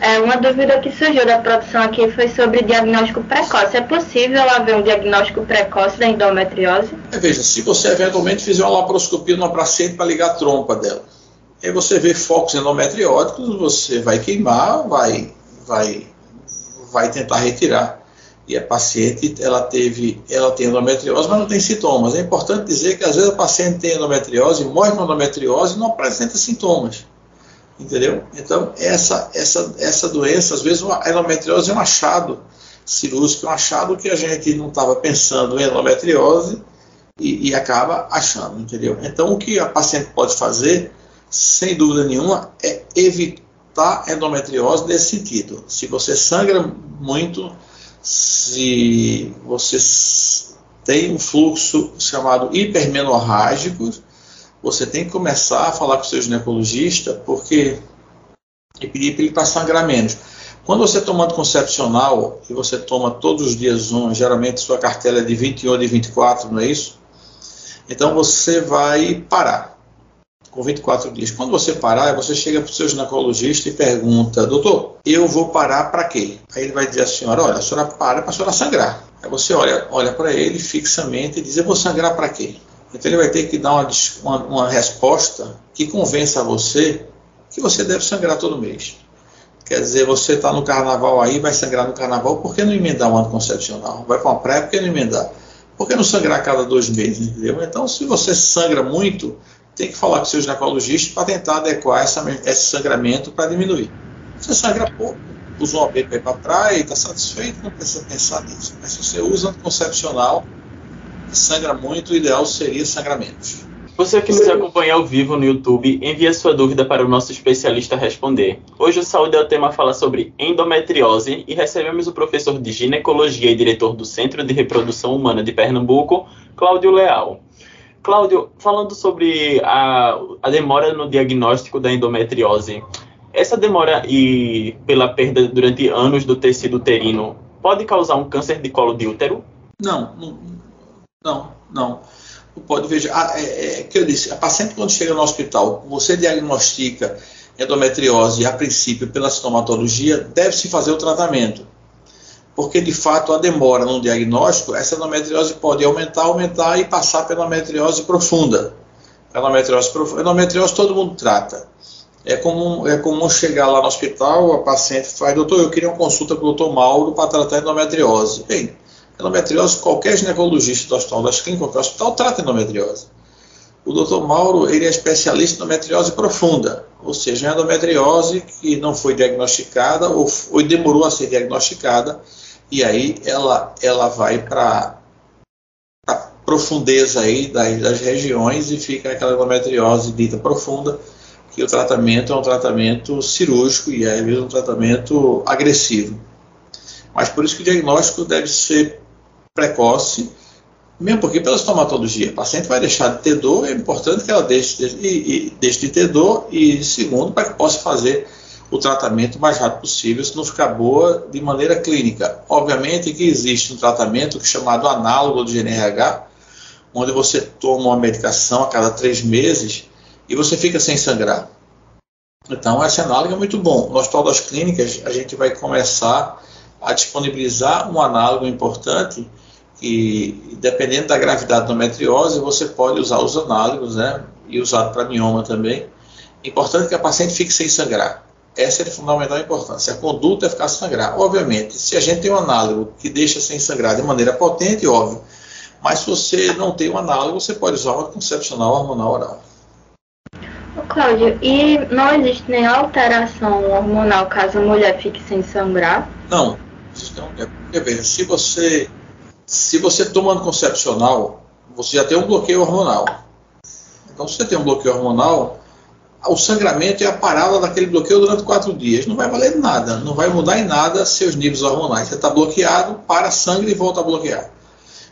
É, uma dúvida que surgiu da produção aqui foi sobre diagnóstico precoce. É possível haver um diagnóstico precoce da endometriose? É, veja, se você eventualmente fizer uma laparoscopia numa paciente para ligar a trompa dela, aí você vê focos endometrióticos, você vai queimar, vai, vai, vai tentar retirar. E a paciente, ela teve, ela tem endometriose, mas não tem sintomas. É importante dizer que às vezes a paciente tem endometriose, morre com endometriose e não apresenta sintomas entendeu? Então, essa, essa, essa doença, às vezes, a endometriose é um achado cirúrgico, é um achado que a gente não estava pensando em endometriose e, e, acaba achando, entendeu? Então, o que a paciente pode fazer, sem dúvida nenhuma, é evitar endometriose nesse sentido. Se você sangra muito, se você tem um fluxo chamado hipermenorrágico, você tem que começar a falar com o seu ginecologista, porque e pedir para ele sangrar menos. Quando você toma anticoncepcional e você toma todos os dias um, geralmente sua cartela é de 21 ou de 24, não é isso? Então você vai parar com 24 dias. Quando você parar, você chega para o seu ginecologista e pergunta: Doutor, eu vou parar para quê? Aí ele vai dizer à senhora: Olha, a senhora para para a senhora sangrar. Aí você olha, olha para ele fixamente e diz: Eu vou sangrar para quê? Então ele vai ter que dar uma, uma, uma resposta que convença você que você deve sangrar todo mês. Quer dizer, você está no carnaval aí, vai sangrar no carnaval, por que não emendar um anticoncepcional? Vai para uma praia, por que não emendar? Por que não sangrar a cada dois meses, entendeu? Então, se você sangra muito, tem que falar com seu ginecologista para tentar adequar essa, esse sangramento para diminuir. Você sangra pouco, usa um OB para ir para a praia e está satisfeito, não precisa pensar nisso. Mas se você usa anticoncepcional, sangra muito, o ideal seria sangrar menos. Você que nos acompanha ao vivo no YouTube, envie sua dúvida para o nosso especialista responder. Hoje o Saúde é o tema fala sobre endometriose e recebemos o professor de ginecologia e diretor do Centro de Reprodução Humana de Pernambuco, Cláudio Leal. Cláudio, falando sobre a, a demora no diagnóstico da endometriose, essa demora e pela perda durante anos do tecido uterino pode causar um câncer de colo de útero? Não, não, não. não pode ver, ah, é, é, que eu disse, a paciente quando chega no hospital, você diagnostica endometriose a princípio pela sintomatologia, deve-se fazer o tratamento. Porque de fato a demora no diagnóstico, essa endometriose pode aumentar, aumentar e passar pela endometriose profunda. Endometriose profunda, endometriose todo mundo trata. É comum, é comum chegar lá no hospital, a paciente faz, doutor, eu queria uma consulta com o doutor Mauro para tratar endometriose. Bem, Endometriose, qualquer ginecologista do Hospital das Clínicas, qualquer hospital, trata endometriose. O Dr. Mauro ele é especialista em endometriose profunda, ou seja, endometriose que não foi diagnosticada ou, ou demorou a ser diagnosticada, e aí ela, ela vai para a profundeza aí das, das regiões e fica aquela endometriose dita profunda, que o tratamento é um tratamento cirúrgico e é um tratamento agressivo. Mas por isso que o diagnóstico deve ser precoce, mesmo porque pela estomatologia, a paciente vai deixar de ter dor, é importante que ela deixe de, deixe de ter dor, e segundo, para que possa fazer o tratamento o mais rápido possível, se não ficar boa de maneira clínica. Obviamente que existe um tratamento chamado análogo do GNRH, onde você toma uma medicação a cada três meses e você fica sem sangrar. Então, esse análogo é muito bom. No Hospital das Clínicas, a gente vai começar a disponibilizar um análogo importante que, dependendo da gravidade da endometriose, você pode usar os análogos, né? E usar para mioma também. Importante que a paciente fique sem sangrar. Essa é de fundamental importância. A conduta é ficar sem sangrar. Obviamente, se a gente tem um análogo que deixa sem sangrar de maneira potente, óbvio. Mas se você não tem um análogo, você pode usar um concepcional hormonal oral. Cláudio, e não existe nenhuma alteração hormonal caso a mulher fique sem sangrar? Não. É, veja, se você se você toma anticoncepcional, você já tem um bloqueio hormonal. Então, se você tem um bloqueio hormonal, o sangramento é a parada daquele bloqueio durante quatro dias. Não vai valer nada, não vai mudar em nada seus níveis hormonais. Você está bloqueado, para sangue e volta a bloquear.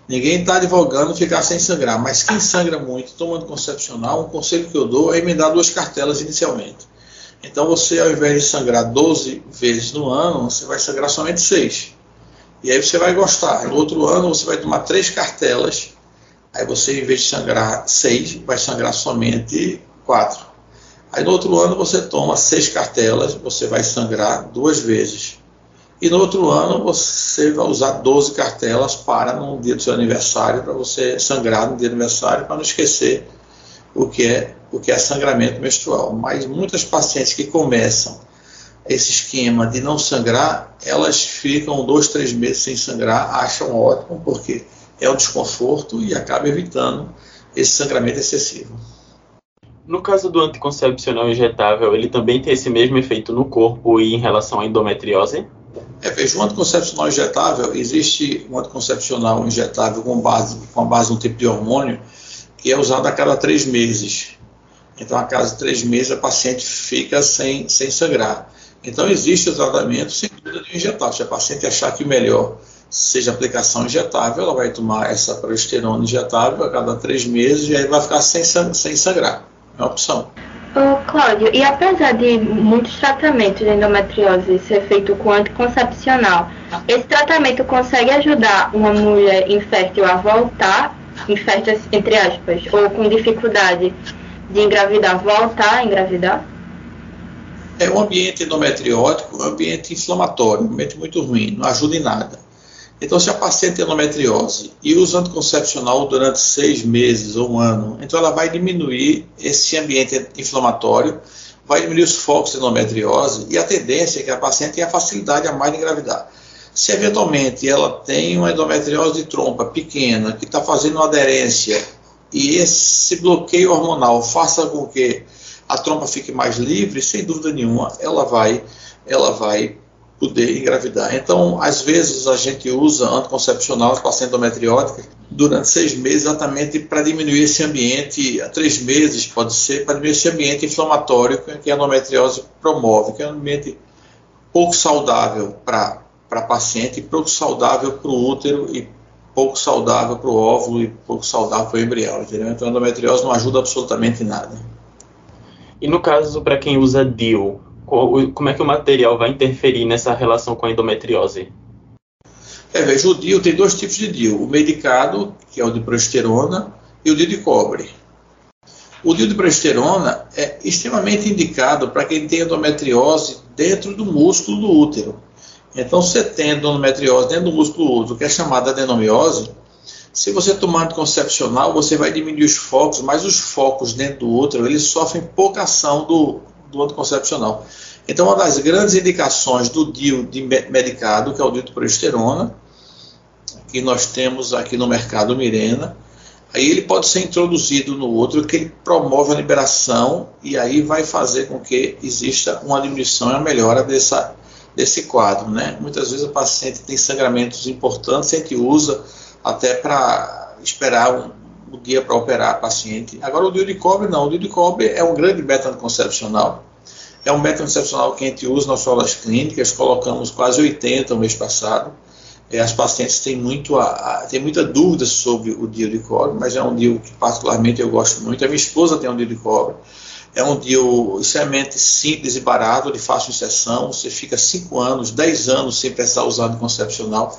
Ninguém está advogando ficar sem sangrar, mas quem sangra muito tomando anticoncepcional, um conselho que eu dou é emendar duas cartelas inicialmente. Então você, ao invés de sangrar 12 vezes no ano, você vai sangrar somente 6. E aí você vai gostar. No outro ano você vai tomar três cartelas. Aí você, em vez de sangrar seis, vai sangrar somente quatro. Aí no outro ano você toma seis cartelas, você vai sangrar duas vezes. E no outro ano você vai usar 12 cartelas para no dia do seu aniversário, para você sangrar no dia do aniversário, para não esquecer o que é o que é sangramento menstrual. Mas muitas pacientes que começam esse esquema de não sangrar, elas ficam dois, três meses sem sangrar, acham ótimo, porque é um desconforto e acaba evitando esse sangramento excessivo. No caso do anticoncepcional injetável, ele também tem esse mesmo efeito no corpo e em relação à endometriose? É, veja, o anticoncepcional injetável, existe um anticoncepcional injetável com base, com base no tipo de hormônio, que é usado a cada três meses. Então, a cada três meses, a paciente fica sem, sem sangrar. Então, existe o tratamento, sem dúvida, de injetável. Se a paciente achar que melhor seja aplicação injetável, ela vai tomar essa progesterona injetável a cada três meses e aí vai ficar sem, sem sangrar. É uma opção. Cláudio, e apesar de muitos tratamentos de endometriose ser feito com anticoncepcional, esse tratamento consegue ajudar uma mulher infértil a voltar, infértil entre aspas, ou com dificuldade de engravidar, voltar a engravidar? É um ambiente endometriótico, um ambiente inflamatório, um ambiente muito ruim, não ajuda em nada. Então, se a paciente tem endometriose e usa anticoncepcional durante seis meses ou um ano, então ela vai diminuir esse ambiente inflamatório, vai diminuir os focos de endometriose e a tendência é que a paciente tenha facilidade a mais de engravidar. Se eventualmente ela tem uma endometriose de trompa pequena que está fazendo uma aderência e esse bloqueio hormonal faça com que a trompa fique mais livre, sem dúvida nenhuma, ela vai, ela vai poder engravidar. Então, às vezes, a gente usa anticoncepcional para endometriótica durante seis meses, exatamente para diminuir esse ambiente, três meses pode ser, para diminuir esse ambiente inflamatório que a endometriose promove, que é um ambiente pouco saudável para a paciente, pouco saudável para o útero e pouco saudável para o óvulo e pouco saudável para o embrião, entendeu? Então a endometriose não ajuda absolutamente nada. E no caso, para quem usa DIU, como é que o material vai interferir nessa relação com a endometriose? É, veja, o DIU tem dois tipos de DIU: o medicado, que é o de progesterona, e o DIU de cobre. O DIU de progesterona é extremamente indicado para quem tem endometriose dentro do músculo do útero. Então, você tem endometriose dentro do músculo útero, que é chamada adenomiose, se você tomar anticoncepcional, você vai diminuir os focos, mas os focos dentro do útero, eles sofrem pouca ação do, do anticoncepcional. Então, uma das grandes indicações do DIU de medicado, que é o de progesterona, que nós temos aqui no mercado Mirena, aí ele pode ser introduzido no outro, que ele promove a liberação e aí vai fazer com que exista uma diminuição e uma melhora dessa, desse quadro. Né? Muitas vezes o paciente tem sangramentos importantes, a gente usa até para esperar um, o dia para operar a paciente. Agora, o DIU de cobre, não. O DIU de cobre é um grande método anticoncepcional. É um método anticoncepcional que a gente usa nas aulas clínicas, colocamos quase 80 no mês passado. É, as pacientes têm, muito a, a, têm muita dúvida sobre o DIU de cobre, mas é um DIU que particularmente eu gosto muito. A minha esposa tem um DIU de cobre. É um DIU extremamente simples e barato, de fácil inserção. Você fica 5 anos, 10 anos sem precisar usar anticoncepcional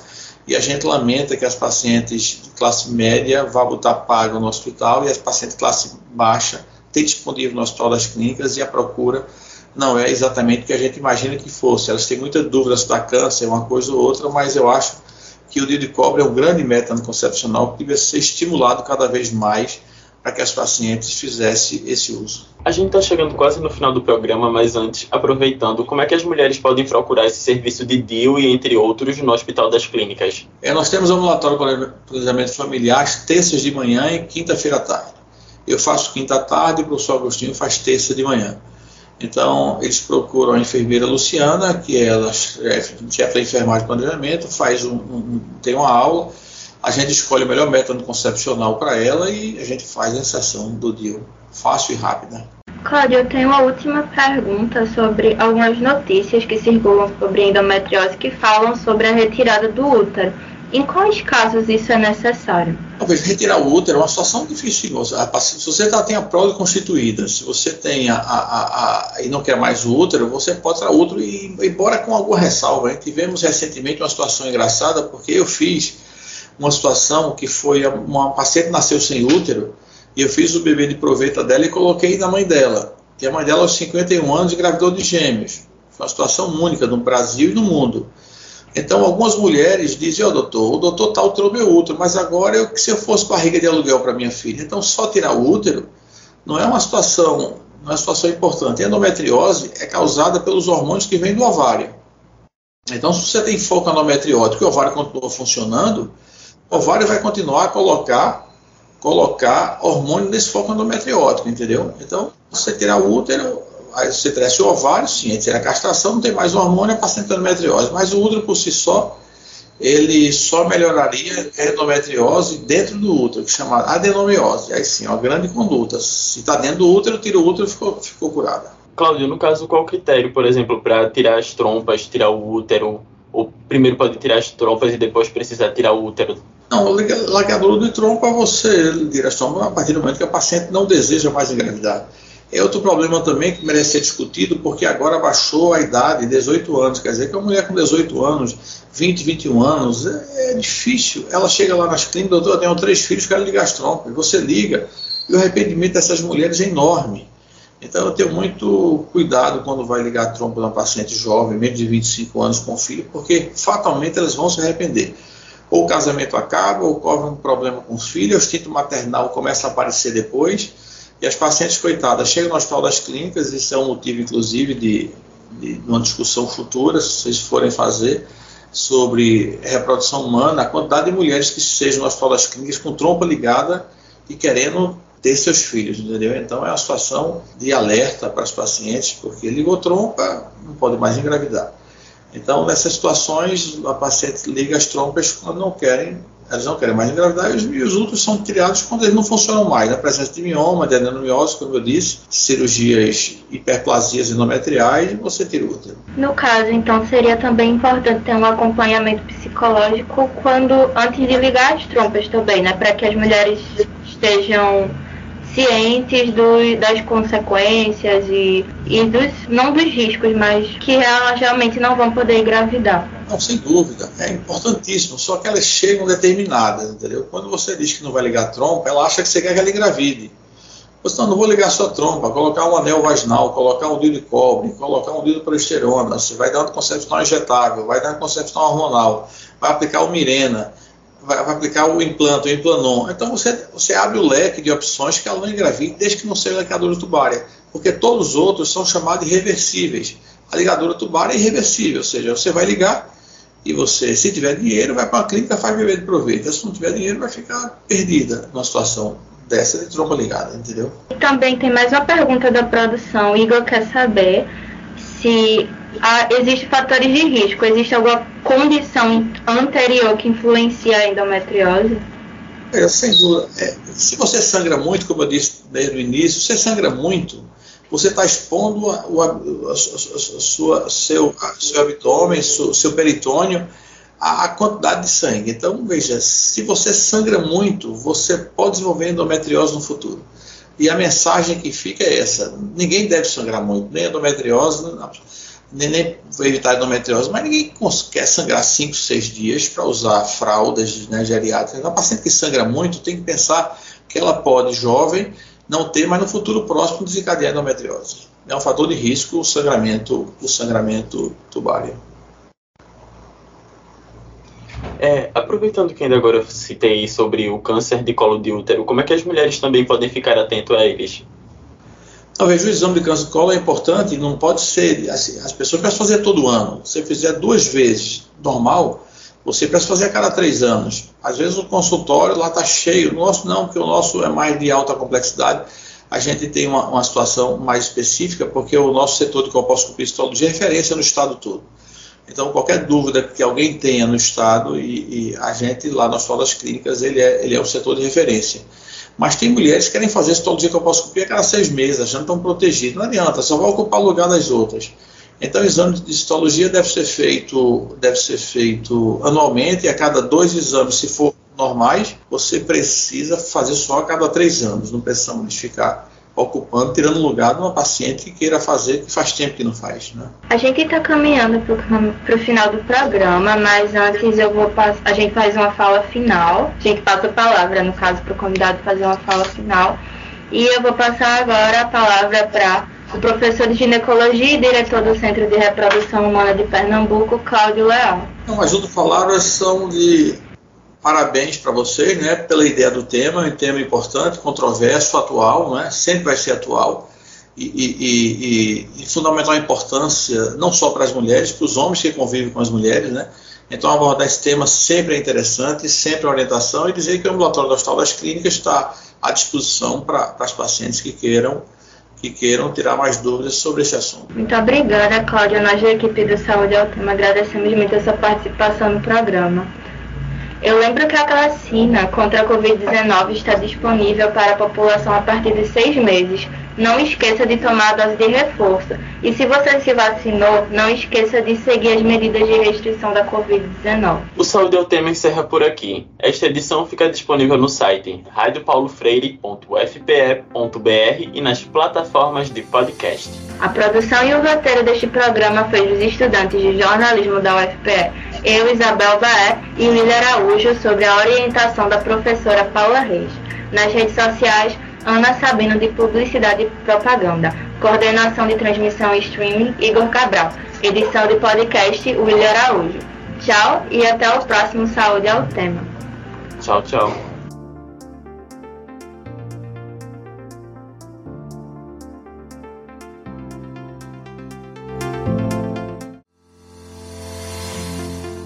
e a gente lamenta que as pacientes de classe média vão botar pago no hospital e as pacientes de classe baixa têm disponível no hospital das clínicas e a procura não é exatamente o que a gente imagina que fosse. Elas têm muita dúvida se dá câncer, uma coisa ou outra, mas eu acho que o dia de cobre é um grande método anticoncepcional que deve ser estimulado cada vez mais para que as pacientes fizessem esse uso. A gente está chegando quase no final do programa, mas antes, aproveitando, como é que as mulheres podem procurar esse serviço de DIU e entre outros no Hospital das Clínicas? É, nós temos ambulatório para planejamento familiar terças de manhã e quinta-feira à tarde. Eu faço quinta à tarde e o professor Agostinho faz terça de manhã. Então, eles procuram a enfermeira Luciana, que é ela é chefe da enfermagem de planejamento, faz um, um, tem uma aula a gente escolhe o melhor método concepcional para ela e a gente faz a inserção do DIU fácil e rápida. Cláudio, eu tenho uma última pergunta sobre algumas notícias que circulam sobre endometriose que falam sobre a retirada do útero. Em quais casos isso é necessário? Talvez retirar o útero é uma situação difícil. Se você já tem a prole constituída, se você tem a, a, a, e não quer mais o útero, você pode tirar o útero e embora com alguma ressalva. Tivemos recentemente uma situação engraçada porque eu fiz uma situação que foi uma paciente nasceu sem útero e eu fiz o bebê de proveta dela e coloquei na mãe dela. E a mãe dela, aos 51 anos, engravidou de gêmeos. Foi uma situação única no Brasil e no mundo. Então, algumas mulheres dizem: Ó, oh, doutor, o doutor tal tirou meu útero, mas agora eu, se eu fosse barriga de aluguel para minha filha, então só tirar o útero não é uma situação, não é uma situação importante. A endometriose é causada pelos hormônios que vêm do ovário. Então, se você tem foco endometriótico e o ovário continua funcionando, o ovário vai continuar a colocar, colocar hormônio nesse foco endometriótico, entendeu? Então, você tirar o útero, aí você cresce o ovário, sim, aí tira a castração, não tem mais hormônio, é paciente endometriose. Mas o útero por si só, ele só melhoraria a endometriose dentro do útero, que chama adenomiose. Aí sim, é uma grande conduta. Se está dentro do útero, tira o útero e ficou, ficou curada. Cláudio, no caso, qual o critério, por exemplo, para tirar as trompas, tirar o útero? Ou primeiro pode tirar as trompas e depois precisar tirar o útero? Não, largadura de trompa você direção a partir do momento que a paciente não deseja mais engravidar. É outro problema também que merece ser discutido, porque agora baixou a idade, 18 anos. Quer dizer que uma mulher com 18 anos, 20, 21 anos, é, é difícil. Ela chega lá nas clínicas, doutor, eu tenho três filhos, quero ligar as trompas. Você liga, e o arrependimento dessas mulheres é enorme. Então eu tenho muito cuidado quando vai ligar a trompa de uma paciente jovem, menos de 25 anos com filho, porque fatalmente elas vão se arrepender ou o casamento acaba, ou um problema com os filhos, o instinto maternal começa a aparecer depois, e as pacientes, coitadas, chegam no hospital das clínicas, isso é um motivo, inclusive, de, de uma discussão futura, se vocês forem fazer, sobre reprodução humana, a quantidade de mulheres que sejam no hospital das clínicas com trompa ligada e querendo ter seus filhos, entendeu? Então é uma situação de alerta para os pacientes, porque ligou trompa, não pode mais engravidar. Então, nessas situações, a paciente liga as trompas quando não querem elas não querem mais engravidar e os úteros são criados quando eles não funcionam mais, na presença de mioma, de adenomiose, como eu disse, cirurgias hiperplasias endometriais, você tira o útero. No caso, então, seria também importante ter um acompanhamento psicológico quando antes de ligar as trompas também, né, para que as mulheres estejam cientes do, das consequências e, e dos, não dos riscos, mas que elas realmente não vão poder engravidar. Não, sem dúvida, é importantíssimo, só que elas chegam determinadas, entendeu? Quando você diz que não vai ligar a trompa, ela acha que você quer que ela engravide. Você não, não vou ligar sua trompa, colocar um anel vaginal, colocar um dedo de cobre, colocar um dedo de progesterona, você vai dar um concepcional injetável, vai dar um concepcional hormonal, vai aplicar o Mirena, vai, vai, aplicar o implante, o implanon. Então você, você abre o leque de opções que ela não engravide desde que não seja ligadura tubária, porque todos os outros são chamados de reversíveis. A ligadura tubária é irreversível, ou seja, você vai ligar e você, se tiver dinheiro, vai para uma clínica, faz bebê de proveito. Se não tiver dinheiro, vai ficar perdida numa situação dessa de tromba ligada, entendeu? Também tem mais uma pergunta da produção. Igor quer saber se ah, existem fatores de risco, existe alguma condição anterior que influencia a endometriose? É, sem dúvida. É, se você sangra muito, como eu disse desde o início, você sangra muito, você está expondo a, a, a, a, sua, seu, seu abdômen, seu, seu peritônio, a, quantidade de sangue. Então, veja, se você sangra muito, você pode desenvolver endometriose no futuro. E a mensagem que fica é essa: ninguém deve sangrar muito, nem endometriose, nem, nem evitar endometriose, mas ninguém quer sangrar 5, 6 dias para usar fraldas né, geriátricas. A paciente que sangra muito tem que pensar que ela pode, jovem, não ter, mas no futuro próximo desencadear endometriose. É um fator de risco o sangramento, o sangramento tubário. É, aproveitando que ainda agora citei sobre o câncer de colo de útero, como é que as mulheres também podem ficar atento a eles? Talvez o exame de câncer de colo é importante, não pode ser. Assim, as pessoas precisam fazer todo ano. Se você fizer duas vezes normal, você precisa fazer a cada três anos. Às vezes o consultório lá está cheio. O nosso não, porque o nosso é mais de alta complexidade. A gente tem uma, uma situação mais específica, porque o nosso setor de colposcopia e histologia é referência no estado todo. Então, qualquer dúvida que alguém tenha no estado, e, e a gente lá nas escolas clínicas, ele é, ele é o setor de referência. Mas tem mulheres que querem fazer citologia colposcopia a cada seis meses, achando que estão protegidas. Não adianta, só vai ocupar o lugar das outras. Então, o exame de citologia deve ser feito, deve ser feito anualmente, e a cada dois exames, se for normais, você precisa fazer só a cada três anos. Não precisamos ficar ocupando, tirando lugar de uma paciente que queira fazer, que faz tempo que não faz. Né? A gente está caminhando para o final do programa, mas antes eu vou passar, a gente faz uma fala final, a gente passa a palavra, no caso, para o convidado fazer uma fala final. E eu vou passar agora a palavra para o professor de ginecologia e diretor do Centro de Reprodução Humana de Pernambuco, Cláudio Leal. Então, as outras palavras são de parabéns para vocês né, pela ideia do tema, um tema importante, controverso, atual, né, sempre vai ser atual, e, e, e, e fundamental importância não só para as mulheres, para os homens que convivem com as mulheres. Né, então, abordar esse tema sempre é interessante, sempre é orientação, e dizer que o ambulatório do Hospital das Clínicas está à disposição para as pacientes que queiram que queiram tirar mais dúvidas sobre esse assunto. Muito obrigada, Cláudia. Nós da equipe do Saúde ao Tema agradecemos muito a sua participação no programa. Eu lembro que a vacina contra a Covid-19 está disponível para a população a partir de seis meses. Não esqueça de tomar a dose de reforço. E se você se vacinou, não esqueça de seguir as medidas de restrição da Covid-19. O Saúde é o Tema encerra por aqui. Esta edição fica disponível no site radiopaulofreire.fpe.br e nas plataformas de podcast. A produção e o roteiro deste programa foi dos estudantes de jornalismo da UFPE eu, Isabel Baé e William Araújo sobre a orientação da professora Paula Reis. Nas redes sociais, Ana Sabino de Publicidade e Propaganda. Coordenação de transmissão e streaming, Igor Cabral. Edição de podcast, William Araújo. Tchau e até o próximo Saúde ao Tema. Tchau, tchau.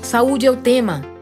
Saúde é o tema